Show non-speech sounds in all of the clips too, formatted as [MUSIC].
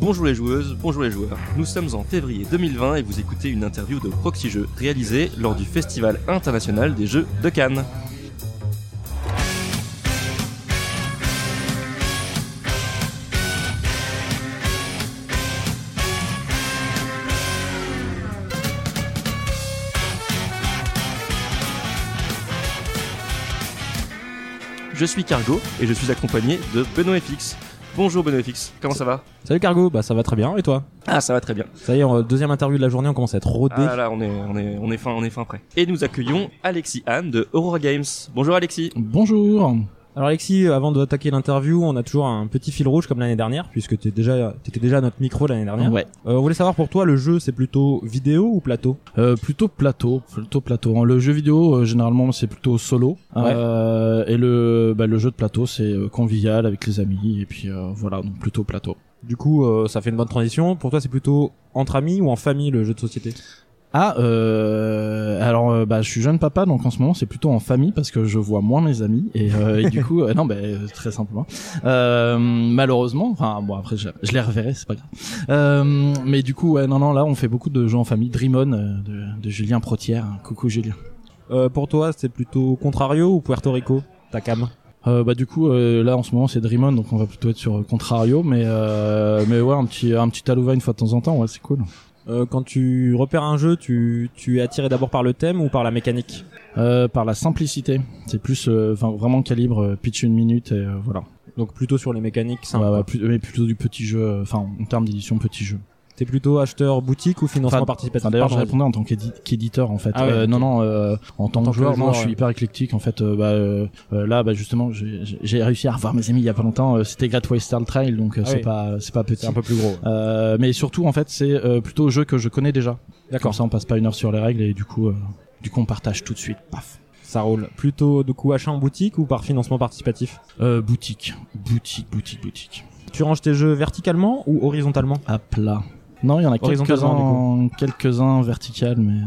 Bonjour les joueuses, bonjour les joueurs. Nous sommes en février 2020 et vous écoutez une interview de Proxy Jeux réalisée lors du Festival international des jeux de Cannes. Je suis Cargo et je suis accompagné de Benoît FX. Bonjour Benoît FX, comment ça va Salut Cargo, bah ça va très bien et toi Ah ça va très bien. Ça y est, deuxième interview de la journée, on commence à être rodé. Ah là on est on est on est fin on est fin prêt. Et nous accueillons Alexis Anne de Aurora Games. Bonjour Alexis. Bonjour. Alors Alexis, euh, avant d'attaquer l'interview, on a toujours un petit fil rouge comme l'année dernière, puisque t'es déjà, t'étais déjà à notre micro l'année dernière. Ouais. Euh, on voulait savoir pour toi, le jeu c'est plutôt vidéo ou plateau? Euh, plutôt plateau, plutôt plateau. Le jeu vidéo, euh, généralement, c'est plutôt solo. Ouais. Euh, et le, bah, le jeu de plateau, c'est convivial avec les amis. Et puis euh, voilà, donc plutôt plateau. Du coup, euh, ça fait une bonne transition. Pour toi, c'est plutôt entre amis ou en famille le jeu de société? Ah, euh, alors euh, bah, je suis jeune papa, donc en ce moment c'est plutôt en famille parce que je vois moins mes amis et, euh, et du coup euh, [LAUGHS] non, bah, très simplement. Euh, malheureusement, enfin bon après je, je les reverrai, c'est pas grave. Euh, mais du coup ouais non non là on fait beaucoup de jeux en famille. Dream On de, de Julien Protière. Coucou Julien. euh, Pour toi, c'est plutôt Contrario ou Puerto Rico Ta cam? Euh, bah du coup euh, là en ce moment c'est Dream On donc on va plutôt être sur Contrario mais euh, mais ouais un petit un petit Alouva une fois de temps en temps ouais c'est cool. Euh, Quand tu repères un jeu, tu, tu es attiré d'abord par le thème ou par la mécanique Euh, par la simplicité, c'est plus euh, vraiment calibre euh, pitch une minute et euh, voilà. Donc plutôt sur les mécaniques simples. Ouais, ouais, plus- mais plutôt du petit jeu euh, enfin en termes d'édition petit jeu. T'es plutôt acheteur boutique ou financement Enfin, participatif Enfin, d'ailleurs je répondais en tant qu'édi- qu'éditeur en fait. Ah ouais, Euh. Non non euh, en tant, tant que joueur, non je suis hyper éclectique en fait. euh, bah, là bah justement j'ai réussi à revoir mes amis il y a pas longtemps. C'était Great Western Trail donc Ah c'est oui. pas c'est pas petit. C'est un peu plus gros. Mais surtout en fait c'est plutôt jeu que je connais déjà. Comme ça on passe pas une heure sur les règles et du coup du coup on partage tout de suite. Paf. Ça roule. Plutôt de coup achat en boutique ou par financement participatif Euh, boutique, boutique, boutique, boutique. Tu ranges tes jeux verticalement ou horizontalement? À plat. Non, il y en a quelques-uns, quelques-uns vertical, mais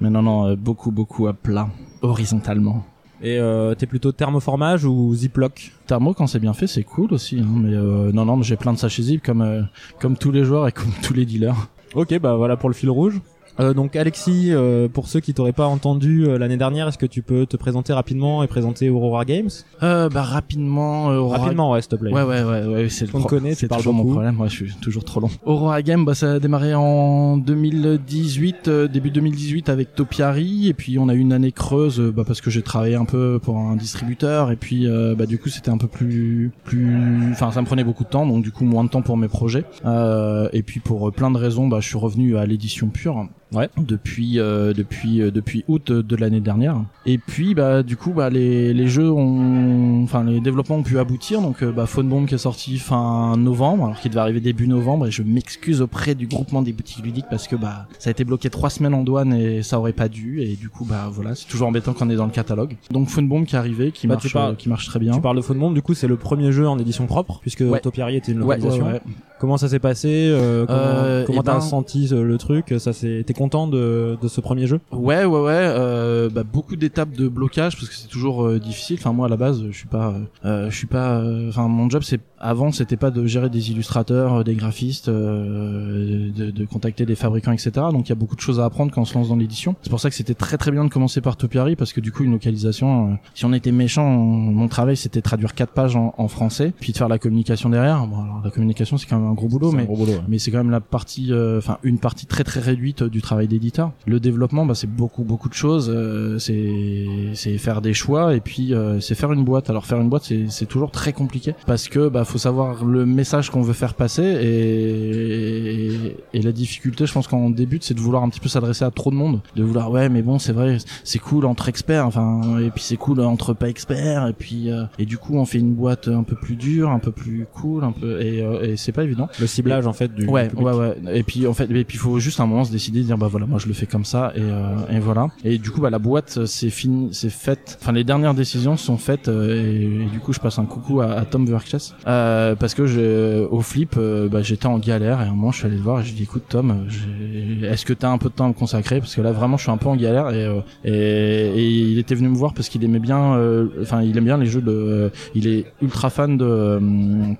mais non non euh, beaucoup beaucoup à plat, horizontalement. Et euh, t'es plutôt thermoformage ou ziploc? Thermo quand c'est bien fait c'est cool aussi, hein, mais euh, non non mais j'ai plein de sachets zip comme euh, comme tous les joueurs et comme tous les dealers. Ok, bah voilà pour le fil rouge. Euh, donc Alexis, euh, pour ceux qui t'auraient pas entendu euh, l'année dernière, est-ce que tu peux te présenter rapidement et présenter Aurora Games Euh, bah rapidement. euh, Aurora- Rapidement, ouais, s'il te plaît. Ouais ouais ouais ouais c'est le On pro- connaît, c'est toujours mon problème. Moi je suis toujours trop long. Aurora Game bah ça a démarré en 2018 euh, début 2018 avec Topiary et puis on a eu une année creuse bah parce que j'ai travaillé un peu pour un distributeur et puis euh, bah du coup c'était un peu plus plus enfin ça me prenait beaucoup de temps donc du coup moins de temps pour mes projets Euh, et puis pour plein de raisons bah je suis revenu à l'édition pure Ouais. depuis euh, depuis euh, depuis août de l'année dernière et puis bah du coup bah les les jeux ont enfin les développements ont pu aboutir donc euh, bah Phone Bomb qui est sorti fin novembre alors qu'il devait arriver début novembre et je m'excuse auprès du groupement des boutiques ludiques parce que bah ça a été bloqué trois semaines en douane et ça aurait pas dû et du coup bah voilà c'est toujours embêtant quand on est dans le catalogue donc Phone Bomb qui est arrivé qui Bah, marche parles- euh, qui marche très bien Tu parles de Phone Bomb, du coup c'est le premier jeu en édition propre, puisque Ouais. Topiary était une localisation. ouais, ouais. Comment ça s'est passé euh, Comment Euh, eh t'as ben- senti euh, le truc Ça s'est- T'es content de, de ce premier jeu? Ouais, ouais, ouais. Euh, bah, beaucoup d'étapes de blocage parce que c'est toujours difficile. Enfin, moi à la base, je suis pas, euh, je suis pas. euh, Enfin, mon job, c'est avant, c'était pas de gérer des illustrateurs, euh, des graphistes, euh, de, de contacter des fabricants, etc. Donc, il y a beaucoup de choses à apprendre quand on se lance dans l'édition. C'est pour ça que c'était très très bien de commencer par Topiary parce que du coup, une localisation. euh, si on était méchant, on- mon travail c'était traduire quatre pages en, en français, puis de faire la communication derrière. Bon, alors la communication, c'est quand même un gros boulot, mais gros boulot, ouais. mais c'est quand même la partie euh, enfin une partie très très réduite du travail d'éditeur le développement bah c'est beaucoup beaucoup de choses euh, c'est c'est faire des choix et puis euh, c'est faire une boîte alors faire une boîte c'est c'est toujours très compliqué parce que bah faut savoir le message qu'on veut faire passer et et la difficulté je pense quand on débute c'est de vouloir un petit peu s'adresser à trop de monde de vouloir ouais mais bon c'est vrai c'est cool entre experts enfin et puis c'est cool entre pas experts et puis euh, et du coup on fait une boîte un peu plus dure un peu plus cool un peu et, euh, et c'est pas évident Le ciblage en fait du ouais, public. ouais, ouais. Et puis en fait, et puis il faut juste un moment se décider, de dire bah voilà, moi je le fais comme ça et, euh, et voilà. Et du coup bah la boîte c'est fini, c'est faite. Enfin les dernières décisions sont faites euh, et, et du coup je passe un coucou à, à Tom Verkches euh, parce que je, au flip euh, bah, j'étais en galère et à un moment je suis allé le voir et j'ai dit écoute Tom, euh, est-ce que t'as un peu de temps à me consacrer? Parce que là vraiment je suis un peu en galère et euh, et, et il était venu me voir parce qu'il aimait bien, euh, enfin il aime bien les jeux de, il est ultra fan de euh,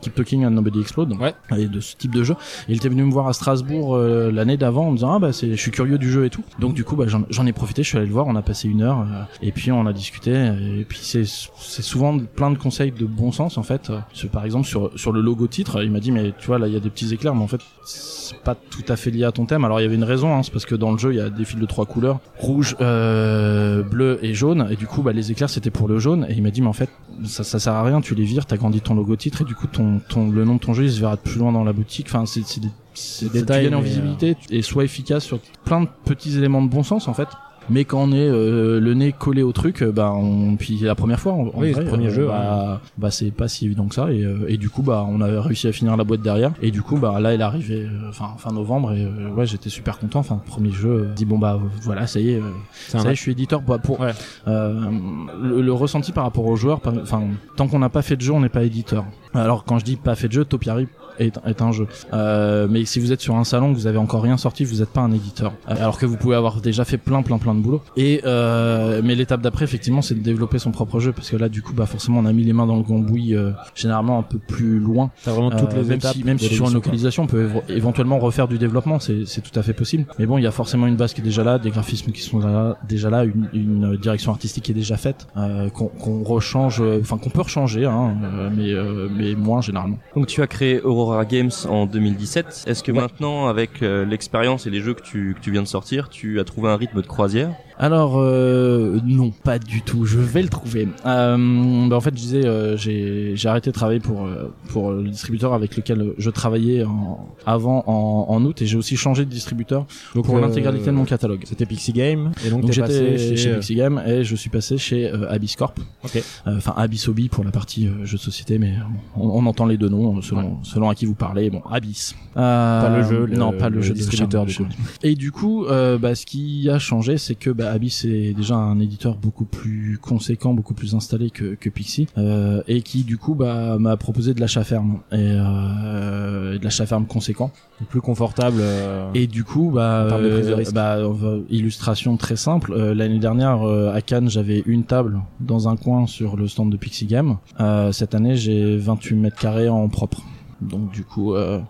Keep Talking and Nobody Explode. Ouais. Et de ce type de jeu. Et il était venu me voir à Strasbourg euh, l'année d'avant en me disant ah bah c'est, je suis curieux du jeu et tout. Donc du coup bah j'en, ai profité, je suis allé le voir, on a passé une heure euh, et puis on a discuté et puis c'est c'est souvent plein de conseils de bon sens en fait. Euh, par exemple sur sur le logo titre, il m'a dit mais tu vois là il y a des petits éclairs mais en fait c'est pas tout à fait lié à ton thème. Alors il y avait une raison, hein, c'est parce que dans le jeu il y a des fils de trois couleurs, rouge, euh, bleu et jaune, et du coup bah les éclairs c'était pour le jaune. Et il m'a dit mais en fait ça, ça sert à rien, tu les vires, t'as grandi ton logo titre et du coup ton, ton le nom de ton jeu il se verra plus loin dans la boutique. Enfin c'est des c'est des détails en visibilité et soit efficace sur plein de petits éléments de bon sens en fait mais quand on est euh, le nez collé au truc bah on puis la première fois en, oui, vrai, le premier euh, jeu bah, bah c'est pas si évident que ça. Et, euh, et du coup bah on a réussi à finir la boîte derrière. Et du coup bah là elle est arrivée fin fin novembre. Et ouais j'étais super content. Enfin premier jeu dit bon bah voilà ça y est ça y est je suis éditeur. Bah, pour ouais. le, le, ressenti par rapport aux joueurs enfin tant qu'on n'a pas fait de jeu on n'est pas éditeur. Alors quand je dis pas fait de jeu Topiary est, est un jeu. Euh, mais si vous êtes sur un salon, que vous avez encore rien sorti, vous n'êtes pas un éditeur. Alors que vous pouvez avoir déjà fait plein, plein, plein de boulot. Et euh, mais l'étape d'après, effectivement, c'est de développer son propre jeu, parce que là, du coup, bah forcément, on a mis les mains dans le cambouis, euh, généralement un peu plus loin. T'as vraiment toutes les même étapes. Si, même si sur une localisation, on peut éventuellement refaire du développement, c'est tout à fait possible. Mais bon, il y a forcément une base qui est déjà là, des graphismes qui sont là, déjà là, une, une direction artistique qui est déjà faite, euh, qu'on qu'on rechange, enfin qu'on peut rechanger, hein, mais mais moins généralement. Donc tu as créé Aurora Games en 2017. Est-ce que Ouais. maintenant, avec euh, l'expérience et les jeux que tu, que tu viens de sortir, tu as trouvé un rythme de croisière Alors euh, non, pas du tout. Je vais le trouver. Euh, bah, en fait, je disais, euh, j'ai arrêté de travailler pour pour le distributeur avec lequel je travaillais en, avant en, en août et j'ai aussi changé de distributeur Donc, pour l'intégralité de mon catalogue. C'était Pixie Game et donc, j'étais chez, chez, Pixie Game et je suis passé chez Abyss Corp. Enfin Abyss Hobby pour la partie jeu de société, mais on, on entend les deux noms selon selon à qui vous parlez. Bon, Abyss. Pas le jeu, le- non, pas le, le jeu distributeur, du coup. et du coup, bah, ce qui a changé, c'est que bah, Abyss est déjà un éditeur beaucoup plus conséquent, beaucoup plus installé que, que Pixie, euh, et qui du coup bah, m'a proposé de l'achat ferme et, euh, et de l'achat ferme conséquent. plus confortable. euh, Et du coup, bah, bah, illustration très simple. L'année dernière, à Cannes, j'avais une table dans un coin sur le stand de Pixie Game. Cette année, j'ai 28 mètres carrés en propre. Donc du coup, euh,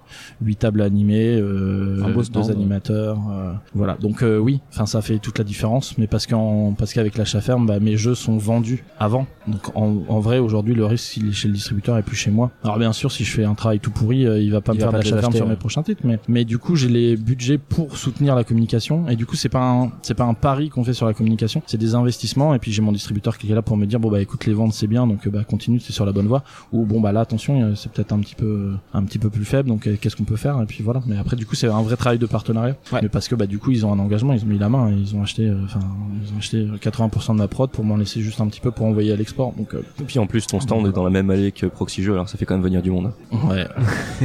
8 tables animées, euh, Un beau deux stand. animateurs, euh, voilà. Donc euh, oui, enfin ça fait toute la différence, mais parce qu'en parce qu'avec l'achat ferme, bah, mes jeux sont vendus avant. Donc en, en vrai, aujourd'hui, le risque il est chez le distributeur et plus chez moi. Alors bien sûr, si je fais un travail tout pourri, euh, il va pas Il me va faire de l'achat ferme sur ouais. mes prochains titres, mais mais du coup, j'ai les budgets pour soutenir la communication et du coup, c'est pas un c'est pas un pari qu'on fait sur la communication, c'est des investissements et puis j'ai mon distributeur qui est là pour me dire bon bah écoute les ventes c'est bien donc bah continue, c'est sur la bonne voie ou bon bah là attention, c'est peut-être un petit peu un petit peu plus faible donc euh, qu'est-ce qu'on peut faire et puis voilà. Mais après du coup, c'est un vrai travail de partenariat Ouais. mais parce que bah du coup, ils ont un engagement, ils ont mis la main, et ils ont acheté euh, enfin ils ont acheté euh, 80% de ma prod pour m'en laisser juste un petit peu pour envoyer à l'export. Donc euh, Et puis en plus, ton stand est dans la même allée que Proxy Jeux, alors ça fait quand même venir du monde. ouais.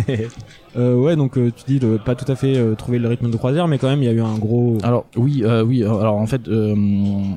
[LAUGHS] euh, ouais, donc euh, tu dis de pas tout à fait euh, trouver le rythme de croisière, mais quand même il y a eu un gros. Alors oui, euh, oui. euh, Alors en fait, euh,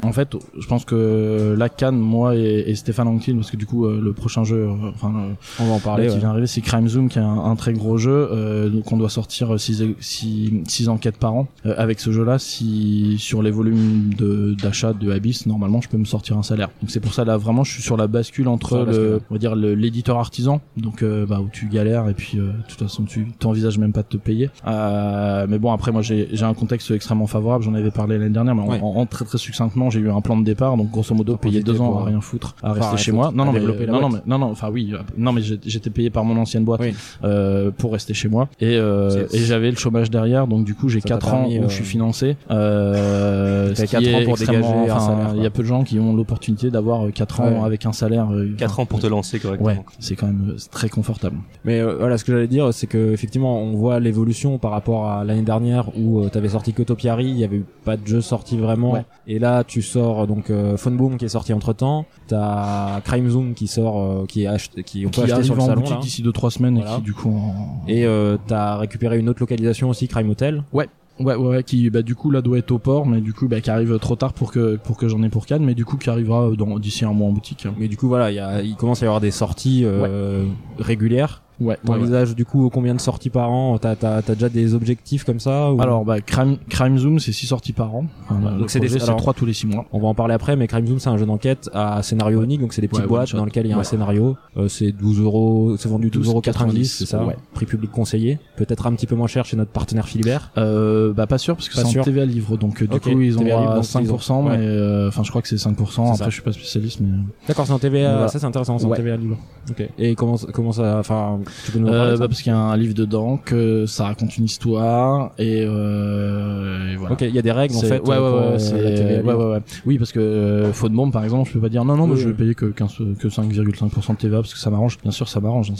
en fait, je pense que la Cannes, moi et, et Stéphane Anquetil, parce que du coup euh, le prochain jeu, enfin euh, On va en parler. là, qui ouais. vient d'arriver, c'est Crime Zoom, qui est un, un très gros jeu euh, donc on doit sortir 6 enquêtes par an. Euh, avec ce jeu-là, si sur les volumes de d'achat de Abyss, normalement, je peux me sortir un salaire. Donc c'est pour ça là vraiment, je suis sur la bascule entre Sur la bascule, le, ouais. on va dire l'éditeur artisan, donc euh, bah, où tu galères et puis euh, de toute façon tu t'envisages même pas de te payer. Euh, mais bon après moi j'ai j'ai un contexte extrêmement favorable, j'en avais parlé l'année dernière, mais en- Ouais. en, en très très succinctement, j'ai eu un plan de départ, donc grosso modo payer deux ans pour, à rien foutre, à enfin, rester à chez foutre, moi. Non non mais développer la non non mais non non enfin oui euh, non mais j'ai- j'étais payé par mon ancienne boîte Oui. euh, pour rester chez moi et euh, et j'avais le chômage derrière donc du coup j'ai 4 ans où euh, je suis financé euh, [LAUGHS] ce qui quatre est ans pour extrêmement- dégager un salaire, il y a peu de gens qui ont l'opportunité d'avoir 4 ans avec un salaire euh, 4 ans pour te lancer correctement. ouais c'est quand même euh, très confortable Mais euh, voilà, ce que j'allais dire, c'est que effectivement, on voit l'évolution par rapport à l'année dernière où euh, t'avais sorti que Topiary, il y avait eu pas de jeu sorti vraiment. Ouais. Et là, tu sors donc euh, Phone Boom qui est sorti entre temps. T'as Crime Zoom qui sort, euh, qui est acheté, qui on peut qui acheter sur le en salon. d'ici 2-3 semaines Voilà. et qui du coup. Et euh, t'as récupéré une autre localisation aussi, Crime Hotel. Ouais, ouais, ouais, qui bah du coup là doit être au port, mais du coup bah qui arrive trop tard pour que pour que j'en ai pour Cannes, mais du coup qui arrivera dans d'ici un mois en boutique. Mais du coup, voilà, il, y a, il commence à y avoir des sorties euh, régulières. Ouais. T'envisages du coup combien de sorties par an T'as as, déjà des objectifs comme ça ou... Alors bah Crime, Crime Zoom c'est 6 sorties par an. Enfin, donc c'est des- alors- 3 tous les 6 mois. On va en parler après, mais Crime Zoom c'est un jeu d'enquête à scénario unique, donc c'est des petites Ouais, boîtes dans lesquelles il y a un Ouais. scénario. Euh, c'est 12 euros, c'est vendu 12 euros 90, c'est ça. ouais. Prix public conseillé. Peut-être un petit peu moins cher chez notre partenaire Philibert. Euh, bah pas sûr parce que c'est en TVA livre donc euh, du coup ils ont livre, à donc 5% ils ont- ouais. mais euh, enfin je crois que c'est 5% C'est après ça. je suis pas spécialiste mais D'accord, c'est en TVA, Voilà. ça c'est intéressant, c'est en Ouais. TVA libre. Ok. Et comment comment ça, enfin, tu peux nous en parler euh, bah, parce qu'il y a un livre dedans que ça raconte une histoire et, euh, et voilà. Ok, il y a des règles en fait. ouais, ouais, ouais, ouais, ouais, ouais. Oui, parce que euh, faute de bombe, par exemple, je peux pas dire non, non, Oui, je vais payer que 15, que 5,5% de TVA parce que ça m'arrange. Bien sûr, ça m'arrange, hein,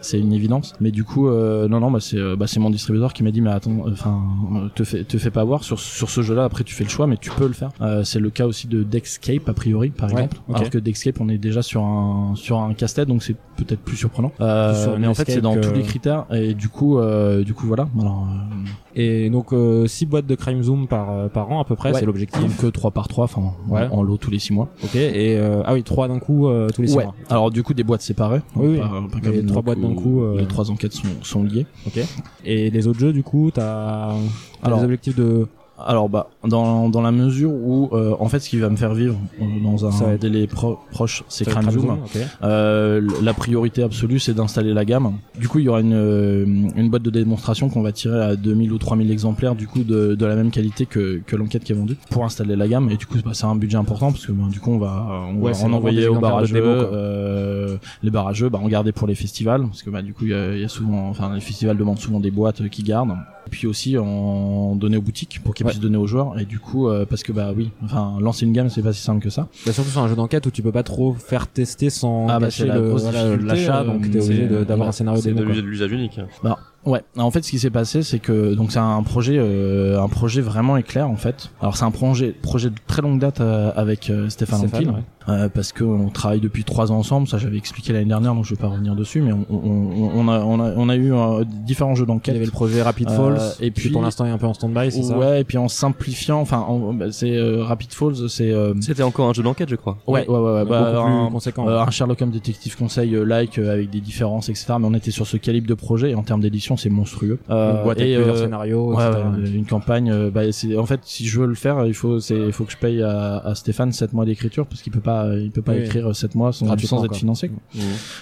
c'est- une évidence. Mais du coup, euh, non, non, bah c'est bah, c'est mon distributeur qui m'a dit mais attends, enfin, euh, te fais te fais pas avoir sur sur ce jeu-là. Après, tu fais le choix, mais tu peux le faire. Euh, c'est le cas aussi de Dexcape a priori, par Ouais, exemple. Alors que Dexcape, on est déjà sur un sur un casse-tête, donc c'est peut-être plus surprenant. Euh, mais en fait, c'est dans tous les critères et du coup, euh, du coup, voilà. Alors, euh, Et donc 6 boîtes de Crime Zoom par euh, par an à peu près, Ouais. c'est l'objectif. donc que 3 par 3 enfin, Ouais. en, lot tous les 6 mois. Ok. Et euh, ah oui, trois d'un coup euh, tous les 6 Ouais. mois. Alors du coup des boîtes séparées. Oui, oui. Pas- pas Les comme trois donc, boîtes d'un coup, euh, Les trois enquêtes sont, sont liées. Ok. Et les autres jeux du coup, t'as Alors- des objectifs de Alors bah dans dans la mesure où euh, en fait ce qui va me faire vivre euh, dans un Ça délai pro- proche c'est Crime Zoom. Euh, la priorité absolue c'est d'installer la gamme. Du coup il y aura une euh, une boîte de démonstration qu'on va tirer à 2000 ou 3000 exemplaires du coup de, de la même qualité que que l'enquête qui est vendue pour installer la gamme et du coup bah, c'est un budget important parce que ben, du coup on va on Ouais, va en envoyer aux barrageux démo, euh, les barrageux bah on gardait pour les festivals parce que bah du coup il y a, y a souvent enfin les festivals demandent souvent des boîtes qui gardent et puis aussi en donner aux boutiques pour qu'ils Ouais. donner aux joueurs et du coup euh, parce que bah oui enfin lancer une gamme c'est pas si simple que ça Bah, surtout sur un jeu d'enquête où tu peux pas trop faire tester sans Ah, bah, c'est la le- grosse voilà, l'achat, euh, donc t'es obligé c'est- de- d'avoir un scénario C'est démo. de l'usage unique. Ouais, en fait, ce qui s'est passé, c'est que donc c'est un projet, euh, un projet vraiment éclair en fait. Alors c'est un projet, projet de très longue date euh, avec euh, Stéphane Stéphane, ouais. Euh, parce que on travaille depuis trois ans ensemble. Ça, j'avais expliqué l'année dernière, donc je vais pas revenir dessus. Mais on, on, on a, on a, on a eu euh, différents jeux Il d'enquête. y avait le projet Rapid Euh, Falls, et et puis pour l'instant il est un peu en stand-by, c'est ça? Ouais, et puis en simplifiant, enfin, en- bah, c'est euh, Rapid Falls, c'est euh, C'était encore un jeu d'enquête, je crois. ouais, ouais, ouais, ouais, bah, Beaucoup plus un- conséquent. euh, un Sherlock Holmes détective conseil euh, like euh, avec des différences etc mais on était sur ce calibre de projet et en termes d'édition c'est monstrueux euh, Une boîte et, avec plusieurs euh, scénarios, Ouais, ouais, une campagne. euh, bah, c'est en fait si je veux le faire, il faut c'est il faut que je paye à, à Stéphane 7 mois d'écriture parce qu'il peut pas il peut pas Oui, écrire 7 mois sans, être quoi. financé. quoi.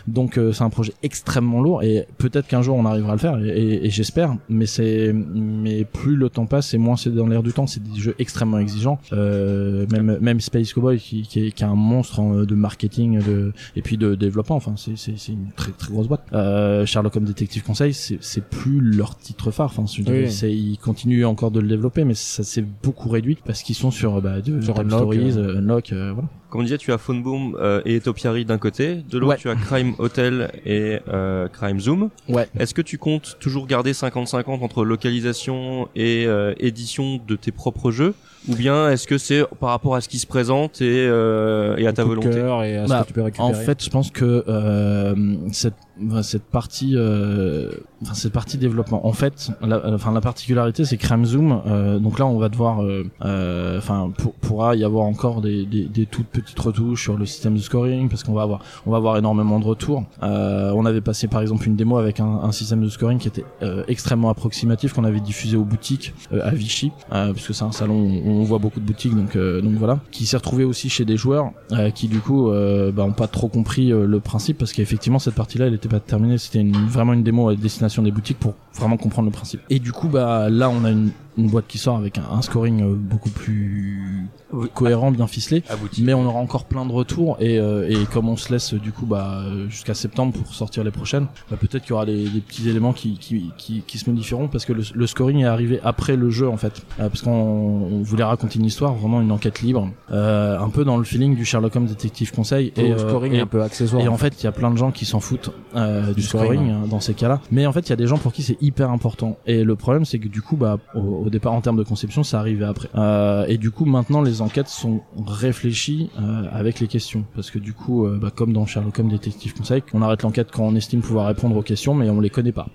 Donc euh, c'est un projet extrêmement lourd et peut-être qu'un jour on arrivera à le faire et, et- et j'espère. Mais c'est mais plus le temps passe et moins c'est dans l'air du temps. C'est des jeux extrêmement exigeants. Euh, même même Space Cowboy qui, qui, est, qui est un monstre en- de marketing de et puis de développement. Enfin c'est c'est c'est une très très grosse boîte. Euh, Sherlock Holmes Détective Conseil c'est c'est plus leur titre phare. Enfin je Oui. c'est ils continuent encore de le développer mais ça s'est beaucoup réduit parce qu'ils sont sur bah, de, Sur Time Unlock, Stories, euh. euh, Unlock, euh, voilà. Comme on disait, tu as Phone Boom euh, et Topiary d'un côté, de l'autre Ouais. tu as Crime Hotel et euh, Crime Zoom. Ouais. Est-ce que tu comptes toujours garder 50-50 entre localisation et euh, édition de tes propres jeux? Ou bien est-ce que c'est par rapport à ce qui se présente et, euh, et à ta volonté et à ce Bah, que tu peux récupérer. En fait, je pense que euh, cette cette partie, euh, enfin cette partie développement. En fait, la, enfin la particularité, c'est Crime Zoom. euh, donc là, on va devoir, euh, euh, enfin, pour, pourra y avoir encore des, des, des toutes petites retouches sur le système de scoring parce qu'on va avoir, on va avoir énormément de retours. Euh, on avait passé par exemple une démo avec un, un système de scoring qui était euh, extrêmement approximatif qu'on avait diffusé aux boutiques euh, à Vichy, euh, parce que c'est un salon où on voit beaucoup de boutiques, donc euh, donc voilà, qui s'est retrouvé aussi chez des joueurs euh, qui du coup euh, bah, ont pas trop compris le principe parce qu'effectivement cette partie-là elle était pas terminée, c'était vraiment une démo à destination des boutiques pour vraiment comprendre le principe. Et du coup bah là on a une, une boîte qui sort avec un, un scoring euh, beaucoup plus cohérent, bien ficelé. Abouti. Mais on aura encore plein de retours et, euh, et comme on se laisse du coup bah, euh, jusqu'à septembre pour sortir les prochaines, bah, peut-être qu'il y aura des, des petits éléments qui, qui, qui, qui se modifieront parce que le, le scoring est arrivé après le jeu en fait. Euh, parce qu'on on voulait raconter une histoire, vraiment une enquête libre, euh, un peu dans le feeling du Sherlock Holmes détective conseil. et le euh, scoring est un peu accessoire. et en fait, il y a plein de gens qui s'en foutent euh, du, Du scoring, scoring, euh, dans ces cas-là. Mais en fait, il y a des gens pour qui c'est hyper important. Et le problème, c'est que du coup, bah, au, au départ, en termes de conception, ça arrivait après. Euh, et du coup, maintenant, les enquêtes sont réfléchies euh, avec les questions, parce que du coup, euh, bah, comme dans Sherlock Holmes Détective Conseil, on arrête l'enquête quand on estime pouvoir répondre aux questions, mais on les connaît pas.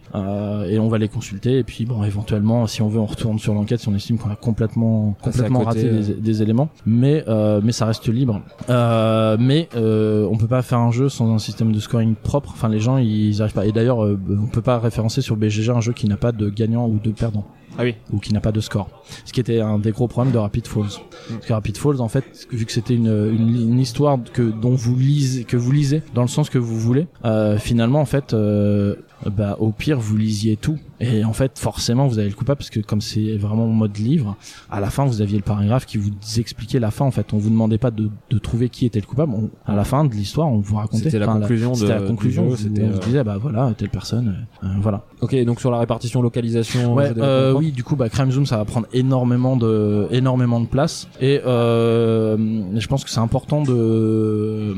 Et on va les consulter. Et puis, bon, éventuellement, si on veut, on retourne sur l'enquête si on estime qu'on a complètement, complètement côté, raté des, des éléments, mais mais ça reste libre. Mais on peut pas faire un jeu sans un système de scoring propre. Enfin, les gens ils arrivent pas. Et d'ailleurs, on peut pas référencer sur BGG un jeu qui n'a pas de gagnant ou de perdant Ah oui. ou qui n'a pas de score. Ce qui était un des gros problèmes de Rapid Falls. Parce que Rapid Falls, en fait, vu que c'était une, une, une histoire que dont vous lisez, que vous lisez dans le sens que vous voulez, euh, finalement, en fait, euh, bah, au pire, vous lisiez tout. Et en fait, forcément, vous avez le coupable parce que comme c'est vraiment en mode livre, à la fin, vous aviez le paragraphe qui vous expliquait la fin. En fait, on vous demandait pas de, de trouver qui était le coupable. On- à la fin de l'histoire, on vous racontait. C'était la enfin, conclusion de- C'était la conclusion. c'était, on vous euh, disait, bah voilà, telle personne, euh, euh, voilà. Ok, donc sur la répartition localisation. Ouais, euh, oui, du coup, bah, Crime Zoom, ça va prendre énormément de, énormément de place. Et euh, je pense que c'est important de,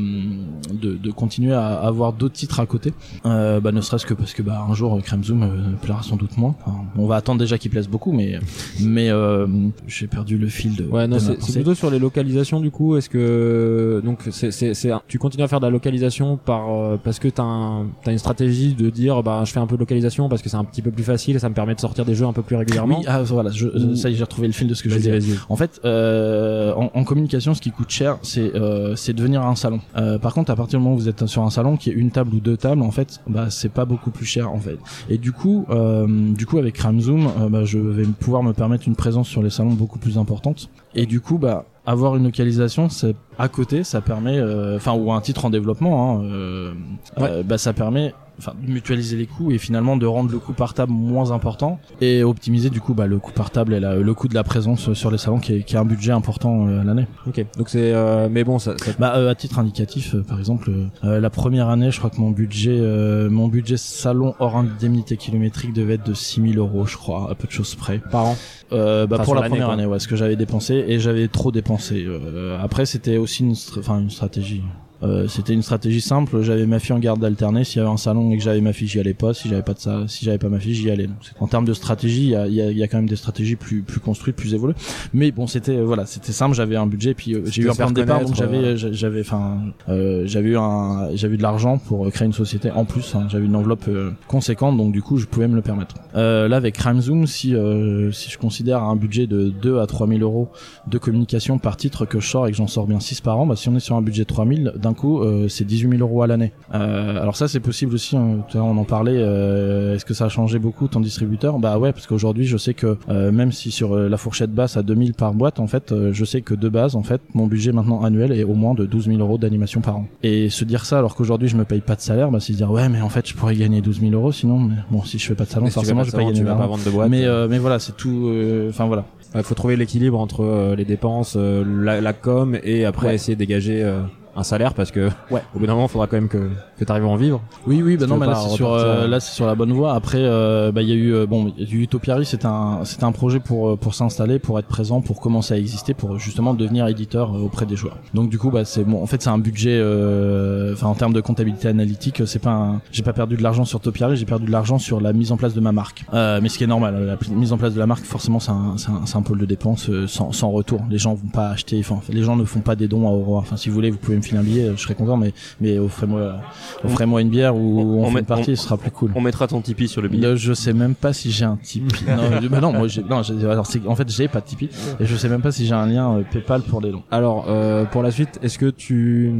de, de continuer à avoir d'autres titres à côté. Euh, bah, ne serait-ce que parce que bah, un jour, Crime Zoom euh, plaira sans doute moins. Enfin, on va attendre déjà qu'il plaise beaucoup, mais, [LAUGHS] mais euh, j'ai perdu le fil de. Ouais, non, c'est plutôt sur les localisations du coup. Est-ce que donc c'est c'est tu continues à faire de la localisation par euh, parce que t'as un t'as une stratégie de dire bah je fais un peu de localisation parce que c'est un petit peu plus facile et ça me permet de sortir des jeux un peu plus régulièrement. Oui, ah, voilà, je, Ou- ça y est, j'ai retrouvé le fil de ce que je disais. En fait, euh, en, en communication, ce qui coûte cher, c'est euh, c'est de venir à un salon. Euh, par contre, à partir du moment où vous êtes sur un salon qui est une table ou deux tables, en fait, bah c'est pas beaucoup plus cher en fait. Et du coup, euh, du coup, avec Ramzoom, euh, bah, je vais pouvoir me permettre une présence sur les salons beaucoup plus importante. Et du coup, bah avoir une localisation, c'est à côté, ça permet, euh, enfin ou un titre en développement, hein, euh, euh, bah ça permet enfin de mutualiser les coûts et finalement de rendre le coût par table moins important et optimiser du coup bah, le coût par table et la- le coût de la présence sur les salons qui est, qui est un budget important euh, à l'année. Ok, donc c'est euh, mais bon ça, ça- Bah euh, à titre indicatif par exemple la première année je crois que mon budget euh, mon budget salon hors indemnité kilométrique devait être de 6000 euros je crois à peu de choses près. par an. Euh, bah Enfin, pour la première année ouais ce que j'avais dépensé et j'avais trop dépensé. Euh, après c'était aussi une str- enfin une stratégie. Euh, c'était une stratégie simple. J'avais ma fille en garde alternée. S'il y avait un salon et que j'avais ma fille, j'y allais pas. Si j'avais pas de ça, si j'avais pas ma fille, j'y allais. Donc, en termes de stratégie, il y a, y, a, y a quand même des stratégies plus plus construites, plus évoluées. Mais bon, c'était euh, voilà, c'était simple. J'avais un budget, puis euh, j'ai eu un plan de départ, donc j'avais j'a- j'avais enfin euh, j'avais eu un j'avais eu de l'argent pour créer une société en plus. hein. j'avais une enveloppe conséquente, donc du coup, je pouvais me le permettre. Euh, là, avec Crime Zoom, si euh, si je considère un budget de 2 à 3 000 euros de communication par titre que je sors et que j'en sors bien 6 par an, bah, si on est sur un budget de 3 000, d'un coup, euh, c'est 18 000 euros à l'année. Euh, alors ça, c'est possible aussi. hein. On en parlait. euh, Est-ce que ça a changé beaucoup ton distributeur? Bah ouais, parce qu'aujourd'hui, je sais que euh, même si sur la fourchette basse à 2000 par boîte, en fait, euh, je sais que de base, en fait, mon budget maintenant annuel est au moins de 12 000 euros d'animation par an. Et se dire ça alors qu'aujourd'hui, je me paye pas de salaire, bah c'est se dire ouais, mais en fait, je pourrais gagner 12 000 euros sinon. Mais bon, si je fais pas de salon, Mais forcément, je vais pas gagner tu vas pas d'argent. vendre de boîte. Mais euh, mais voilà, c'est tout. euh, Enfin voilà. Il faut trouver l'équilibre entre euh, les dépenses, euh, la, la com et après Ouais. essayer de dégager euh, un salaire parce que [LAUGHS] Ouais. au bout d'un moment, il faudra quand même que que tu arrives à en vivre. Oui, oui, bah non, mais là c'est sur, euh, euh, là c'est sur la bonne voie. Après, euh, bah il y a eu, bon, Utopiary, c'était un, c'était un projet pour pour s'installer, pour être présent, pour commencer à exister, pour justement devenir éditeur auprès des joueurs. Donc du coup, bah c'est bon. En fait, c'est un budget, euh, enfin en termes de comptabilité analytique, c'est pas, un- j'ai pas perdu de l'argent sur Topiary, j'ai perdu de l'argent sur la mise en place de ma marque. Euh, mais ce qui est normal, la pl- mise en place de la marque, forcément, c'est un, c'est un, c'est un pôle de dépenses sans, sans retour. Les gens vont pas acheter, enfin, les gens ne font pas des dons à Aurora. Enfin, si vous voulez, vous pouvez me filer un billet, je serais content, mais mais offrez-moi, offrez-moi une bière ou On- on, fait met- une partie, on- ce sera plus cool. On mettra ton Tipeee sur le billet. Je sais même pas si j'ai un Tipeee. [LAUGHS] non, je- bah non, moi j'ai, non, j'ai- alors c'est, en fait j'ai pas de Tipeee et je sais même pas si j'ai un lien euh, PayPal pour les dons. Alors euh, pour la suite, est-ce que tu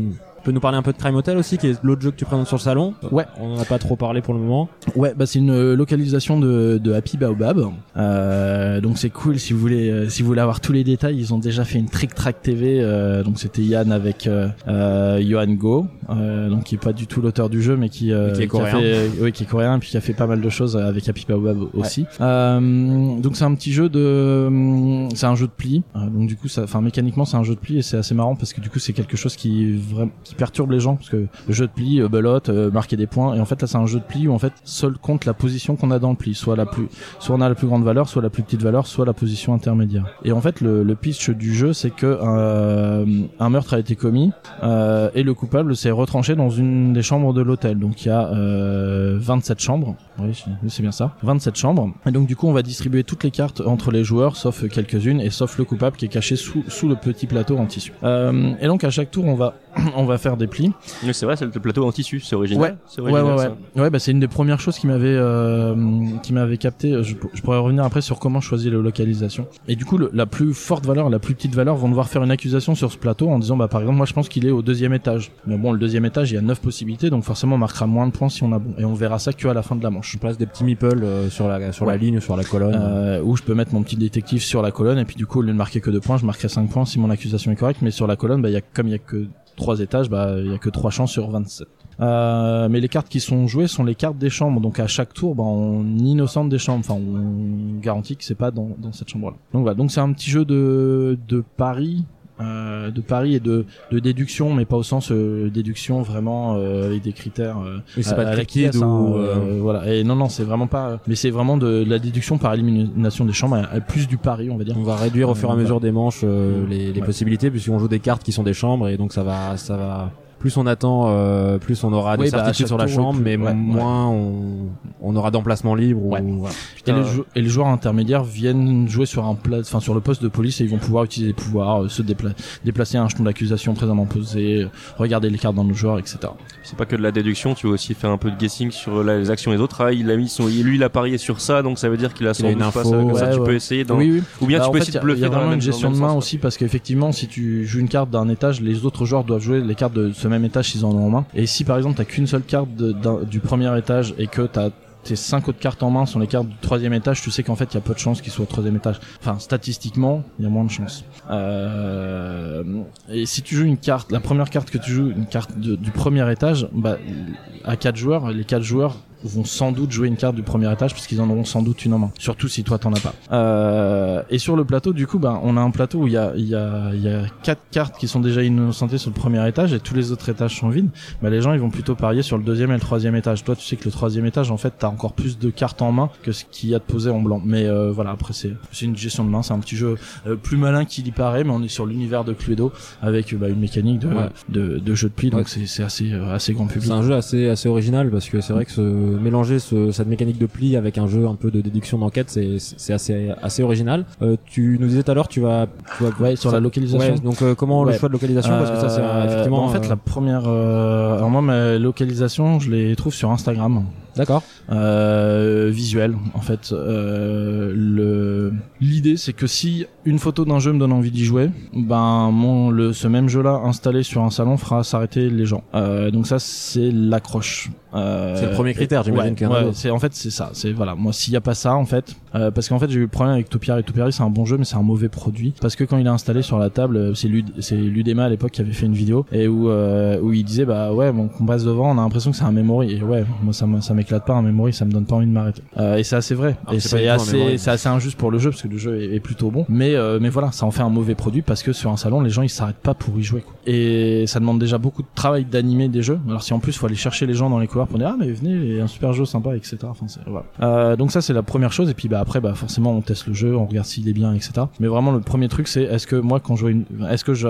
peux nous parler un peu de Crime Hotel aussi, qui est l'autre jeu que tu présentes sur le salon Ouais. On en a pas trop parlé pour le moment. Ouais, bah c'est une euh, localisation de, de Happy Baobab. Euh, donc c'est cool si vous voulez euh, si vous voulez avoir tous les détails. Ils ont déjà fait une Trick Track TV. euh, donc c'était Yann avec euh, euh, Johan Go, euh, donc qui est pas du tout l'auteur du jeu, mais qui, euh, qui est a coréen. fait, oui, qui est coréen, puis qui a fait pas mal de choses avec Happy Baobab aussi. Euh, donc c'est un petit jeu de, c'est un jeu de pli. Donc du coup, ça, enfin mécaniquement c'est un jeu de pli et c'est assez marrant parce que du coup c'est quelque chose qui vraiment perturbe les gens parce que jeu de pli, euh, belote, euh, marquer des points et en fait là c'est un jeu de pli où en fait seul compte la position qu'on a dans le pli, soit la plus, soit on a la plus grande valeur, soit la plus petite valeur, soit la position intermédiaire. Et en fait le, pitch du jeu c'est que euh, un meurtre a été commis et le coupable s'est retranché dans une des chambres de l'hôtel. Donc il y a euh, 27 chambres. Oui, c'est- bien ça. 27 chambres. Et donc du coup, on va distribuer toutes les cartes entre les joueurs, sauf quelques-unes, et sauf le coupable qui est caché sous, le petit plateau en tissu. Et donc à chaque tour, on va [CLEARS THROAT] on va faire des plis. Mais c'est vrai, c'est le plateau en tissu, c'est original. Ouais, c'est Ouais, original, ouais, ouais. ça. Ouais, bah c'est une des premières choses qui m'avait euh, qui m'avait capté. Je, je pourrais revenir après sur comment choisir la localisation. Et du coup, le- la plus forte valeur, la plus petite valeur vont devoir faire une accusation sur ce plateau en disant, bah par exemple, moi je pense qu'il est au deuxième étage. Mais bon, le deuxième étage, il y a neuf possibilités, donc forcément on marquera moins de points si on a bon. Et on verra ça que à la fin de la manche. Je place des petits meeples euh, sur la sur la Ouais. ligne ou sur la colonne. Euh, où je peux mettre mon petit détective sur la colonne et puis du coup au lieu de marquer que deux points je marquerai 5 points si mon accusation est correcte mais sur la colonne bah, il y a, comme il y a que trois étages bah il y a que trois chances sur 27 euh, mais les cartes qui sont jouées sont les cartes des chambres. Donc à chaque tour bah, on innocente des chambres. Enfin on garantit que c'est pas dans, dans cette chambre là donc voilà. Donc c'est un petit jeu de de paris euh, de paris et de, de déduction mais pas au sens euh, déduction vraiment euh, avec des critères euh, Oui, c'est pas de ou, hein, euh, euh, voilà. Et non non c'est vraiment pas mais c'est vraiment de, de la déduction par élimination des chambres à- à plus du pari on va dire. On va réduire au fur et à Euh, mesure des manches euh, les, les Ouais. possibilités puisqu'on joue des cartes qui sont des chambres et donc ça va ça va plus on attend euh, plus on aura des Oui, bah, certitudes sur la chambre mais ouais, moins On, on aura d'emplacement libre Ouais. ou, voilà. et, les et les joueurs intermédiaires viennent jouer sur un pla- enfin sur le poste de police et ils vont pouvoir utiliser des pouvoirs euh, se dépla- déplacer un jeton d'accusation présentement posé euh, regarder les cartes dans nos joueurs etc C'est pas que de la déduction, tu veux aussi faire un peu de guessing sur la- les actions des autres. Ah, il a mis son, lui, il a parié sur ça, donc ça veut dire qu'il a Qu'il a sans une. Comme ça, ouais, tu peux essayer dans, oui oui ou bien Bah, tu peux fait, essayer a- de bluffer y a vraiment même une gestion de le main aussi parce qu'effectivement si tu joues une carte d'un étage les autres joueurs doivent jouer les cartes de ce même étage s'ils en ont en main. Et si par exemple t'as qu'une seule carte du premier étage et que t'as tes cinq autres cartes en main sont les cartes du troisième étage, tu sais qu'en fait il y a peu de chances qu'ils soient au troisième étage. Enfin statistiquement, il y a moins de chances. Euh, et si tu joues une carte, la première carte que tu joues, une carte du premier étage, bah à quatre joueurs, les quatre joueurs vont sans doute jouer une carte du premier étage parce qu'ils en auront sans doute une en main. Surtout si toi t'en as pas. Euh, et sur le plateau, du coup, bah, on a un plateau où il y a, y y a quatre cartes qui sont déjà innocentées sur le premier étage et tous les autres étages sont vides. Bah, les gens, ils vont plutôt parier sur le deuxième et le troisième étage. Toi, tu sais que le troisième étage, en fait, t'as encore plus de cartes en main que ce qu'il y a de posé en blanc. Mais euh, voilà, après, c'est, c'est une gestion de main. C'est un petit jeu euh, plus malin qu'il y paraît, mais on est sur l'univers de Cluedo avec bah, une mécanique de, Ouais. de, de jeu de pli. Donc Ouais. c'est, assez, euh, assez grand public. C'est un jeu assez assez original parce que c'est vrai que ce, mélanger ce, cette mécanique de pli avec un jeu un peu de déduction d'enquête c'est c'est assez assez original. Euh, tu nous disais tout à l'heure tu vas, tu vas Ouais, sur ça- la localisation. Donc euh, comment le choix de localisation parce que ça c'est Euh, effectivement bah, en fait euh, la première euh, alors moi ma localisation je les trouve sur Instagram d'accord. euh, visuel en fait. Euh, l'idée c'est que si une photo d'un jeu me donne envie d'y jouer ben mon le ce même jeu là installé sur un salon fera s'arrêter les gens. Euh, donc ça c'est l'accroche Euh, C'est le premier critère, j'imagine ouais, ouais, c'est en fait c'est ça c'est voilà. Moi s'il y a pas ça en fait euh, parce qu'en fait j'ai eu le problème avec Topiary. Topiary c'est un bon jeu mais c'est un mauvais produit. Parce que quand il est installé sur la table euh, c'est Lud c'est Ludema à l'époque qui avait fait une vidéo et où euh, où il disait bah ouais bon qu'on passe devant on a l'impression que c'est un memory. Et ouais moi ça ça m'éclate pas un memory ça me donne pas envie de m'arrêter. Euh, et c'est assez vrai. Alors et c'est assez c'est assez injuste pour le jeu parce que le jeu est, est plutôt bon. Mais euh, mais voilà ça en fait un mauvais produit parce que sur un salon les gens ils s'arrêtent pas pour y jouer quoi. et ça demande déjà beaucoup de travail d'animer des jeux. Alors si en plus faut aller chercher les gens dans les couloirs pour dire ah mais venez il y a un super jeu sympa etc enfin c'est voilà euh, donc ça c'est la première chose et puis bah après bah forcément on teste le jeu on regarde s'il est bien etc mais vraiment le premier truc c'est est-ce que moi quand je vois une est-ce que j'ai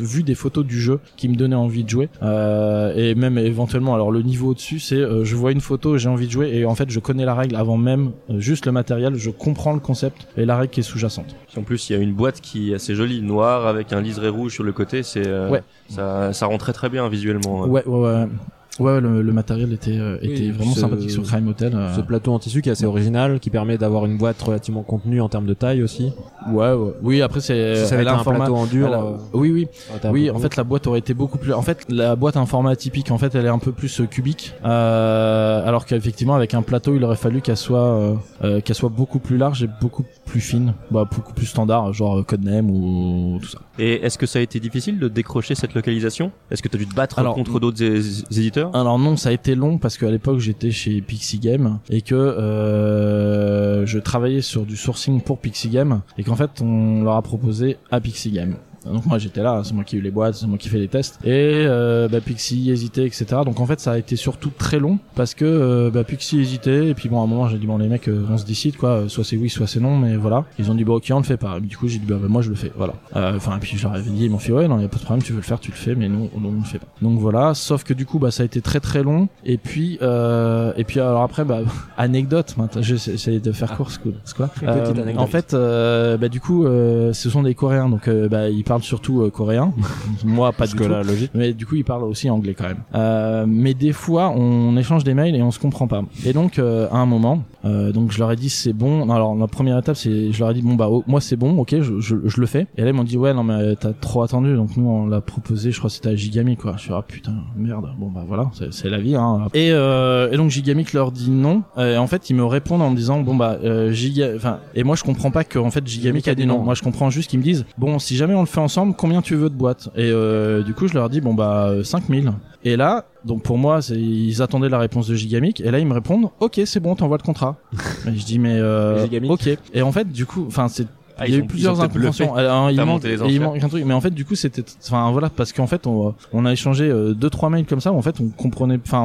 vu des photos du jeu qui me donnaient envie de jouer? Euh, et même éventuellement alors le niveau au-dessus c'est euh, je vois une photo j'ai envie de jouer et en fait je connais la règle avant même juste le matériel je comprends le concept et la règle qui est sous-jacente En plus, il y a une boîte qui est assez jolie, noire, avec un liseré rouge sur le côté. C'est, Ouais. ça, ça rend très très bien visuellement. ouais ouais ouais ouais le, le matériel était euh, Oui, était vraiment ce- sympathique sur Crime Hotel euh, Ce plateau en tissu qui est assez original, qui permet d'avoir une boîte relativement contenue en termes de taille aussi. ouais, ouais oui après c'est si ça avait été un format- plateau en dur, a- euh, oui oui Oui, en fait, la boîte aurait été beaucoup plus. En fait, la boîte a un format atypique. En fait, elle est un peu plus euh, cubique. Euh, alors qu'effectivement, avec un plateau, il aurait fallu qu'elle soit, qu'elle soit beaucoup plus large et beaucoup plus fine, bah, beaucoup plus standard, genre Codename ou tout ça. Et est-ce que ça a été difficile de décrocher cette localisation? Est-ce que tu as dû te battre Alors, contre d'autres é- Alors non, ça a été long parce qu'à l'époque, j'étais chez Pixie Game et que euh, je travaillais sur du sourcing pour Pixie Game et qu'en fait, on leur a proposé à Pixie Game. Donc moi j'étais là, c'est moi qui ai eu les boîtes, c'est moi qui fais les tests. Et euh, bah, Pixie hésitait, etc. Donc en fait ça a été surtout très long parce que euh, bah, Pixie hésitait. Et puis bon à un moment j'ai dit bon les mecs euh, on se décide quoi, soit c'est oui soit c'est non, mais voilà. Ils ont dit bon ok on le fait pas. Et du coup j'ai dit bah, bah, moi je le fais, voilà. Euh, Enfin et puis je leur avais dit ils m'ont fait ouais non y a pas de problème tu veux le faire tu le fais mais nous on, on le fait pas. Donc voilà. Sauf que du coup bah ça a été très très long. Et puis euh, et puis alors après bah [LAUGHS] anecdote j'essaie de faire court quoi. Une petite Euh, anecdote. en fait euh, bah du coup euh, ce sont des Coréens donc euh, bah ils parlent parle surtout euh, coréen. [LAUGHS] Moi, pas Parce du que tout. là, logique. Mais du coup, il parle aussi anglais quand même. Euh, mais des fois, on échange des mails et on se comprend pas. Et donc, euh, à un moment, euh, donc je leur ai dit c'est bon. Non, Alors, la première étape, c'est je leur ai dit bon bah oh, moi c'est bon, ok, je, je, je le fais. Et là, ils m'ont dit ouais non mais t'as trop attendu. Donc nous, on l'a proposé, je crois c'était à Gigami quoi. Je suis ah putain merde. Bon bah voilà, c'est la vie. Hein. Et, euh, et donc Gigamic leur dit non. Et en fait, ils me répondent en me disant bon bah euh, Giga, enfin et moi je comprends pas que en fait Gigamic a dit non. Moi je comprends juste qu'ils me disent bon si jamais on le fait ensemble, combien tu veux de boîtes? Et euh, du coup, je leur dis bon bah euh, 5000. Et là, donc pour moi, c'est- ils attendaient la réponse de Gigamic, et là ils me répondent, ok, c'est bon, t'envoies le contrat. [LAUGHS] et je dis mais euh, ok. Et en fait, du coup, enfin c'est Ah, il y a eu plusieurs incompréhensions. Alors, il, manque, il manque un truc, mais en fait, du coup, c'était, enfin voilà, parce qu'en fait, on, on a échangé euh, deux trois mails comme ça. Où, en fait, on comprenait, enfin,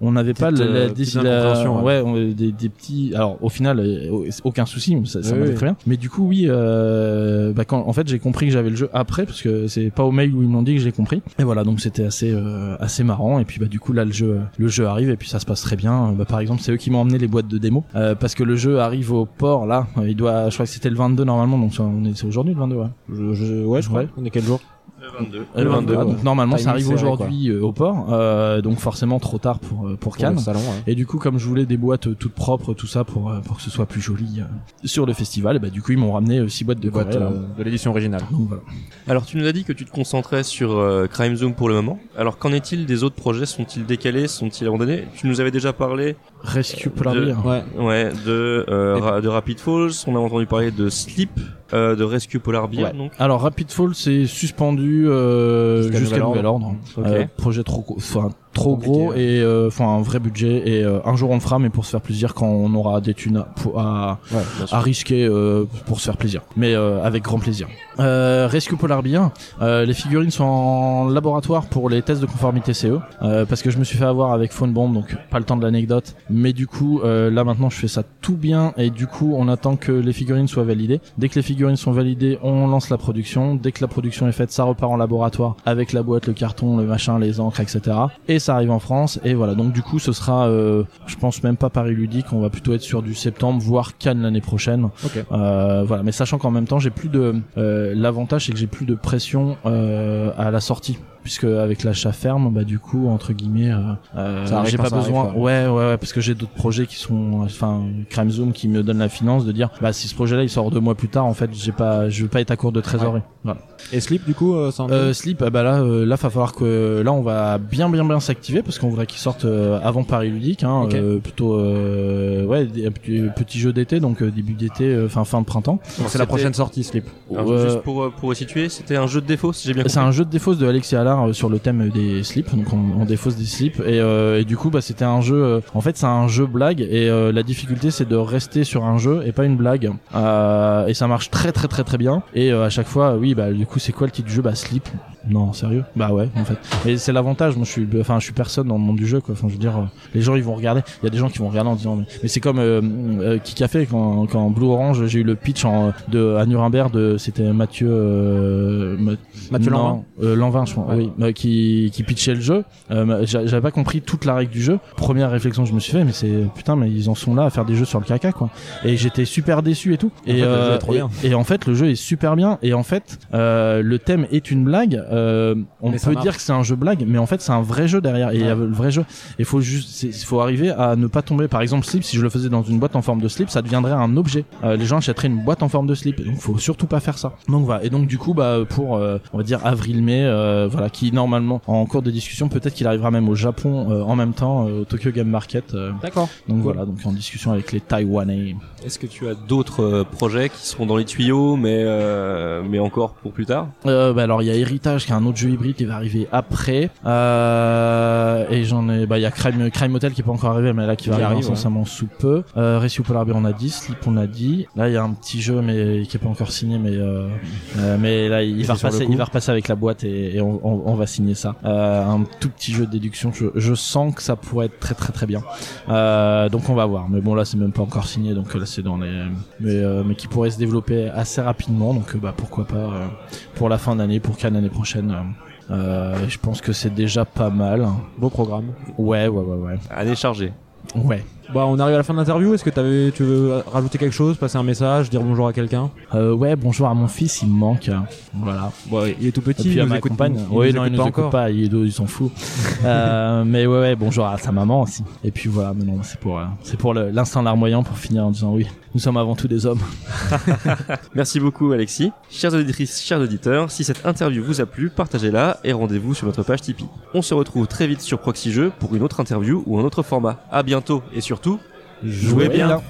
on n'avait pas la, la, euh, la- incompréhensions, ouais, on- des, des petits. Alors, au final, euh, aucun souci, ça, ça Oui, oui. très bien. Mais du coup, oui, euh, bah, quand, en fait, j'ai compris que j'avais le jeu après, parce que c'est pas au mail où ils m'ont dit que j'ai compris. Et voilà, donc c'était assez euh, assez marrant. Et puis bah du coup là, le jeu le jeu arrive et puis ça se passe très bien. Bah, par exemple, c'est eux qui m'ont emmené les boîtes de démo euh, parce que le jeu arrive au port là. Il doit, je crois que c'était le 22 normalement, donc on est c'est aujourd'hui le 22. Ouais. Je, je- ouais, je crois. Ouais. On est quel jour Le 22. Euh, Le 22. ouais. Donc normalement, ça arrive aujourd'hui euh, au port, euh, donc forcément trop tard pour euh, pour Cannes. salon, ouais. Et du coup, comme je voulais des boîtes euh, toutes propres, tout ça pour euh, pour que ce soit plus joli euh, sur le festival, et bah du coup ils m'ont ramené euh, six boîtes de boîtes euh, de l'édition originale. Donc voilà. Alors tu nous as dit que tu te concentrais sur euh, Crime Zoom pour le moment. Alors qu'en est-il des autres projets? Sont-ils décalés? Sont-ils abandonnés? Tu nous avais déjà parlé Rescue Polar De- Bear. Ouais. ouais, de, euh, ra- de Rapid Falls, on a entendu parler de Sleep, euh, de Rescue Polar Bear, Ouais. donc. Alors Rapid Fall c'est suspendu euh, Jusqu'à nouvel nouvel ordre. Euh, projet trop enfin trop gros et euh, enfin un vrai budget et euh, un jour on le fera mais pour se faire plaisir quand on aura des thunes à, à, Ouais, à risquer euh, pour se faire plaisir mais euh, avec grand plaisir. Euh, Rescue Polar Bear, euh, les figurines sont en laboratoire pour les tests de conformité CE euh, parce que je me suis fait avoir avec Phone Bomb donc pas le temps de l'anecdote mais du coup euh, là maintenant je fais ça tout bien et du coup on attend que les figurines soient validées. Dès que les figurines sont validées, on lance la production. Dès que la production est faite, ça repart en laboratoire avec la boîte, le carton, le machin, les encres, etc. Et ça arrive en France. Et voilà. Donc du coup, ce sera, euh, je pense même pas Paris ludique. On va plutôt être sur du septembre, voire Cannes l'année prochaine. Ok. Euh, voilà. Mais sachant qu'en même temps, j'ai plus de, euh, l'avantage c'est que j'ai plus de pression euh, à la sortie. Puisque avec l'achat ferme, bah du coup entre guillemets, euh, euh, Ça arrive j'ai pas ça arrive, besoin. quoi. ouais, ouais, ouais, parce que j'ai d'autres projets qui sont, enfin, Crime Zoom qui me donne la finance de dire, bah si ce projet-là il sort deux mois plus tard, en fait, j'ai pas, je veux pas être à court de trésorerie. Voilà. Et Sleep, du coup, euh, peu- Euh, Sleep, ah bah là, euh, là, va falloir que là, on va bien, bien, bien s'activer parce qu'on voudrait qu'il sorte euh, avant Paris ludique, hein, Ok. euh, plutôt, euh, ouais, petit, petit jeu d'été, donc début d'été, euh, fin fin de printemps. C'est la prochaine sortie, Sleep. Alors, Euh, Juste pour, pour situer, c'était un jeu de défaut, si j'ai bien compris. C'est un jeu de défausse de Alexis Allard euh, sur le thème des slips, donc on, défausse des slips et, euh, et du coup bah c'était un jeu. euh, en fait c'est un jeu blague et la difficulté c'est de rester sur un jeu et pas une blague et ça marche très très très très bien et à chaque fois oui bah du coup c'est quoi le titre du jeu? Bah slip. Non sérieux? Bah ouais en fait. Et c'est l'avantage moi je suis enfin je suis personne dans le monde du jeu quoi. Enfin je veux dire euh, les gens ils vont regarder. Il y a des gens qui vont regarder en disant mais, mais c'est comme euh, euh, a fait quand quand Blue Orange j'ai eu le pitch en de à Nuremberg de c'était Mathieu euh, Ma- Mathieu non, Lanvin euh, Lanvin, je crois, Ouais. oui, qui, qui pitchait le jeu. J'a- J'avais pas compris toute la règle du jeu. Première réflexion que je me suis fait, mais c'est putain, mais ils en sont là à faire des jeux sur le caca, quoi. Et j'étais super déçu et tout. En et, fait, euh, et- et en fait, le jeu est super bien. Et en fait, euh, le thème est une blague. Euh, on Mais peut dire que c'est un jeu blague, mais en fait, c'est un vrai jeu derrière. Et il y a le vrai jeu. Il faut juste, il faut arriver à ne pas tomber. Par exemple, slip. Si je le faisais dans une boîte en forme de slip, ça deviendrait un objet. Euh, les gens achèteraient une boîte en forme de slip. Donc, faut surtout pas faire ça. Donc voilà. Et donc du coup, bah pour, euh, on va dire avril-mai, euh, voilà, qui normalement en cours de discussion, peut-être qu'il arrivera même au Japon euh, en même temps euh, au Tokyo Game Market. euh. D'accord. donc voilà. Donc en discussion avec les Taïwanais. Est-ce que tu as d'autres projets qui seront dans les tuyaux, mais euh, mais encore pour plus tard? Euh, bah alors il y a Héritage qui est un autre jeu hybride qui va arriver après. Euh, et j'en ai bah il y a Crime Crime Hotel qui est pas encore arrivé mais là qui va Qui arriver arrive, incessamment sous peu. Euh, Rescue Polar Bear on a dit Sleep on a dit. Là il y a un petit jeu mais qui est pas encore signé mais euh, euh, mais là il va repasser il va repasser avec la boîte et, et on, on, on va signer ça. Un tout petit jeu de déduction je, je sens que ça pourrait être très très très bien. Donc on va voir. Mais bon là c'est même pas encore signé donc là c'est dans les mais mais qui pourrait se développer assez rapidement. Donc bah pourquoi pas pour la fin d'année, pour Cannes l'année prochaine. Euh, euh, je pense que c'est déjà pas mal. Beau programme. Ouais, ouais, ouais, ouais. Année chargée. Ouais. Bah, on arrive à la fin de l'interview. Est-ce que tu veux rajouter quelque chose, passer un message, dire bonjour à quelqu'un? Euh, ouais, bonjour à mon fils, il me manque. Voilà. Bon, il est tout Et petit. puis il à nous ma écoute compagne. il oui, nous non, il écoute nous pas écoute encore. pas, il, ils s'en fout. [LAUGHS] euh, mais ouais, ouais, bonjour à sa maman aussi. Et puis voilà, mais non, c'est pour, euh, c'est pour l'instant larmoyant pour finir en disant oui, nous sommes avant tout des hommes. [LAUGHS] Merci beaucoup Alexis. Chères auditrices, chers auditeurs, si cette interview vous a plu, partagez-la et rendez-vous sur notre page Tipeee. On se retrouve très vite sur Proxy Jeux pour une autre interview ou un autre format. À bientôt et surtout, jouez bien. bien.